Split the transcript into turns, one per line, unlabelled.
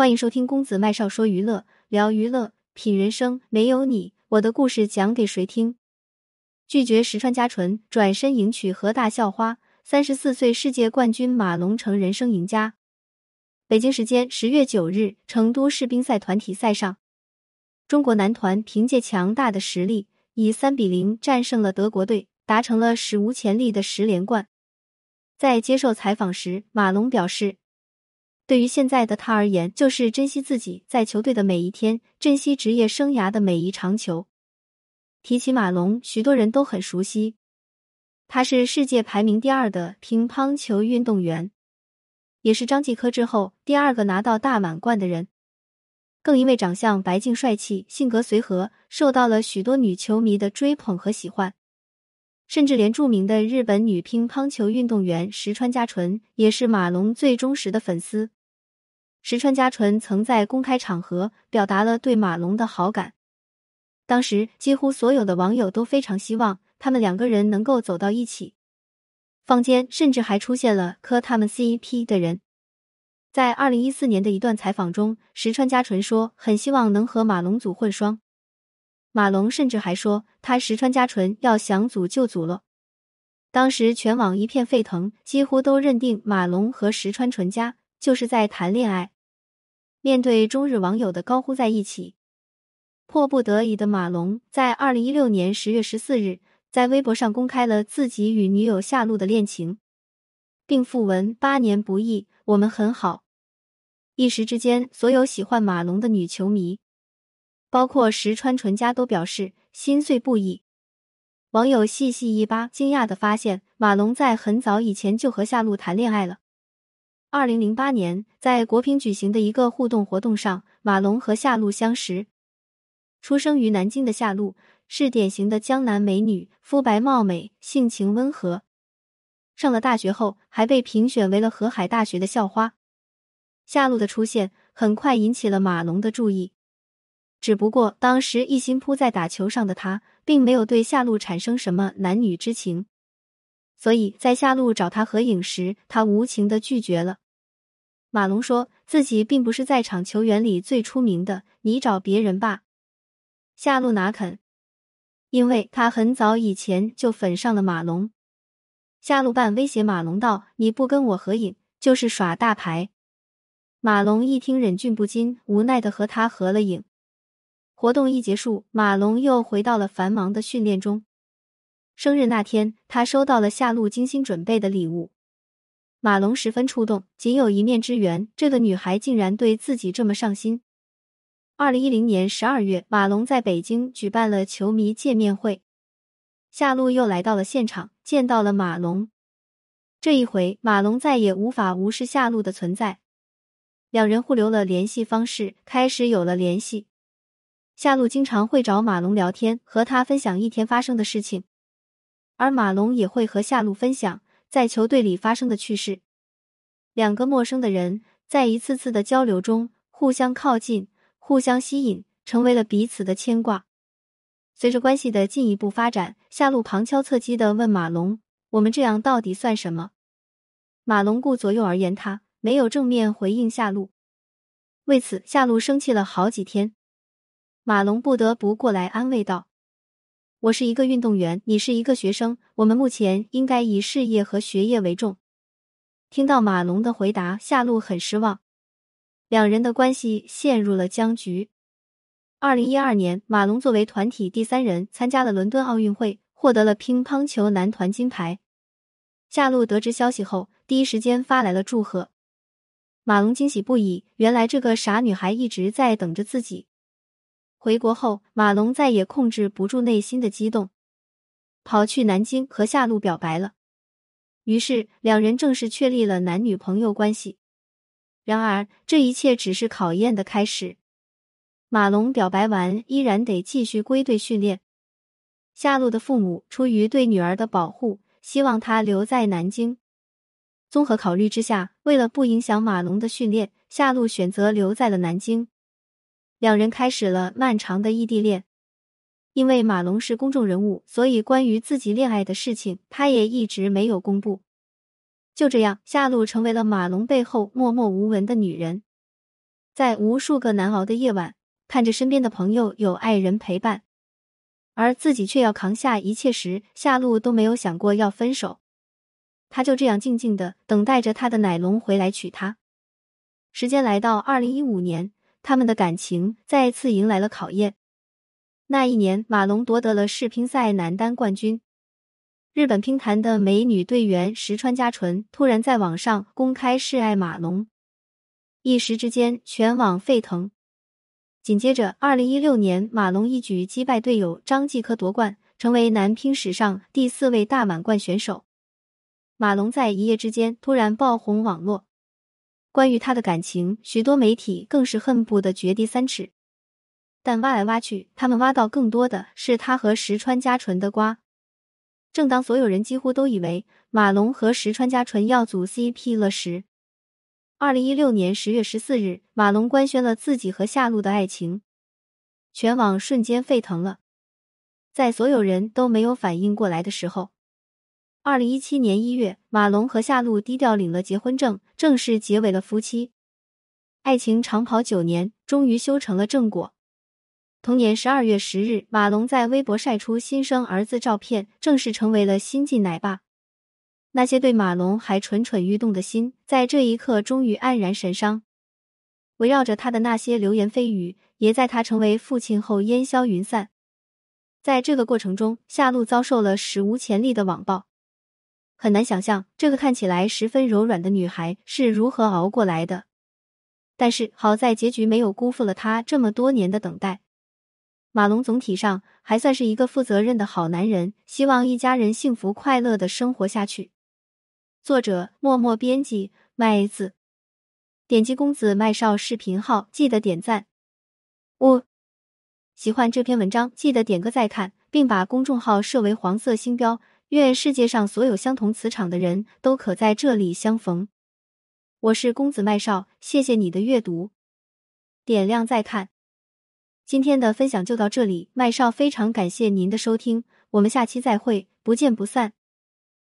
欢迎收听公子麦少说娱乐，聊娱乐，品人生。没有你，我的故事讲给谁听？拒绝石川佳纯，转身迎娶何大校花。三十四岁世界冠军马龙成人生赢家。北京时间十月九日，成都世乒赛团体赛上，中国男团凭借强大的实力，以三比零战胜了德国队，达成了史无前例的十连冠。在接受采访时，马龙表示。对于现在的他而言，就是珍惜自己在球队的每一天，珍惜职业生涯的每一场球。提起马龙，许多人都很熟悉，他是世界排名第二的乒乓球运动员，也是张继科之后第二个拿到大满贯的人。更因为长相白净帅气、性格随和，受到了许多女球迷的追捧和喜欢。甚至连著名的日本女乒乓球运动员石川佳纯也是马龙最忠实的粉丝。石川佳纯曾在公开场合表达了对马龙的好感，当时几乎所有的网友都非常希望他们两个人能够走到一起，坊间甚至还出现了磕他们 CP 的人。在二零一四年的一段采访中，石川佳纯说很希望能和马龙组混双，马龙甚至还说他石川佳纯要想组就组了。当时全网一片沸腾，几乎都认定马龙和石川纯家。就是在谈恋爱。面对中日网友的高呼在一起，迫不得已的马龙在二零一六年十月十四日在微博上公开了自己与女友夏露的恋情，并附文八年不易，我们很好。一时之间，所有喜欢马龙的女球迷，包括石川纯家都表示心碎不已。网友细细一扒，惊讶的发现马龙在很早以前就和夏露谈恋爱了。二零零八年，在国乒举行的一个互动活动上，马龙和夏露相识。出生于南京的夏露是典型的江南美女，肤白貌美，性情温和。上了大学后，还被评选为了河海大学的校花。夏露的出现很快引起了马龙的注意，只不过当时一心扑在打球上的他，并没有对夏露产生什么男女之情。所以在夏露找他合影时，他无情的拒绝了。马龙说自己并不是在场球员里最出名的，你找别人吧。夏露哪肯？因为他很早以前就粉上了马龙。夏露半威胁马龙道：“你不跟我合影，就是耍大牌。”马龙一听，忍俊不禁，无奈的和他合了影。活动一结束，马龙又回到了繁忙的训练中。生日那天，他收到了夏露精心准备的礼物，马龙十分触动。仅有一面之缘，这个女孩竟然对自己这么上心。二零一零年十二月，马龙在北京举办了球迷见面会，夏露又来到了现场，见到了马龙。这一回，马龙再也无法无视夏露的存在，两人互留了联系方式，开始有了联系。夏露经常会找马龙聊天，和他分享一天发生的事情。而马龙也会和夏露分享在球队里发生的趣事，两个陌生的人在一次次的交流中互相靠近、互相吸引，成为了彼此的牵挂。随着关系的进一步发展，夏露旁敲侧击的问马龙：“我们这样到底算什么？”马龙顾左右而言他，没有正面回应夏露。为此，夏露生气了好几天。马龙不得不过来安慰道。我是一个运动员，你是一个学生，我们目前应该以事业和学业为重。听到马龙的回答，夏露很失望，两人的关系陷入了僵局。二零一二年，马龙作为团体第三人参加了伦敦奥运会，获得了乒乓球男团金牌。夏露得知消息后，第一时间发来了祝贺，马龙惊喜不已，原来这个傻女孩一直在等着自己。回国后，马龙再也控制不住内心的激动，跑去南京和夏露表白了。于是，两人正式确立了男女朋友关系。然而，这一切只是考验的开始。马龙表白完，依然得继续归队训练。夏露的父母出于对女儿的保护，希望她留在南京。综合考虑之下，为了不影响马龙的训练，夏露选择留在了南京。两人开始了漫长的异地恋。因为马龙是公众人物，所以关于自己恋爱的事情，他也一直没有公布。就这样，夏露成为了马龙背后默默无闻的女人。在无数个难熬的夜晚，看着身边的朋友有爱人陪伴，而自己却要扛下一切时，夏露都没有想过要分手。他就这样静静的等待着他的奶龙回来娶她。时间来到二零一五年，他们的感情再次迎来了考验。那一年，马龙夺得了世乒赛男单冠军。日本乒坛的美女队员石川佳纯突然在网上公开示爱马龙，一时之间全网沸腾。紧接着，二零一六年，马龙一举击败队友张继科夺冠，成为男乒史上第四位大满贯选手。马龙在一夜之间突然爆红网络，关于他的感情，许多媒体更是恨不得掘地三尺。但挖来挖去，他们挖到更多的是他和石川佳纯的瓜。正当所有人几乎都以为马龙和石川佳纯要组 CP 了时，二零一六年十月十四日，马龙官宣了自己和夏露的爱情，全网瞬间沸腾了。在所有人都没有反应过来的时候，二零一七年一月，马龙和夏露低调领了结婚证，正式结为了夫妻。爱情长跑九年，终于修成了正果。同年十二月十日，马龙在微博晒出新生儿子照片，正式成为了新晋奶爸。那些对马龙还蠢蠢欲动的心，在这一刻终于黯然神伤。围绕着他的那些流言蜚语，也在他成为父亲后烟消云散。在这个过程中，夏露遭受了史无前例的网暴。很难想象，这个看起来十分柔软的女孩是如何熬过来的。但是好在结局没有辜负了她这么多年的等待。马龙总体上还算是一个负责任的好男人，希望一家人幸福快乐的生活下去。作者：默默编辑麦子。点击公子麦少视频号，记得点赞。五，喜欢这篇文章，记得点个再看，并把公众号设为黄色星标。愿世界上所有相同磁场的人都可在这里相逢。我是公子麦少，谢谢你的阅读，点亮再看。今天的分享就到这里，麦少非常感谢您的收听，我们下期再会，不见不散。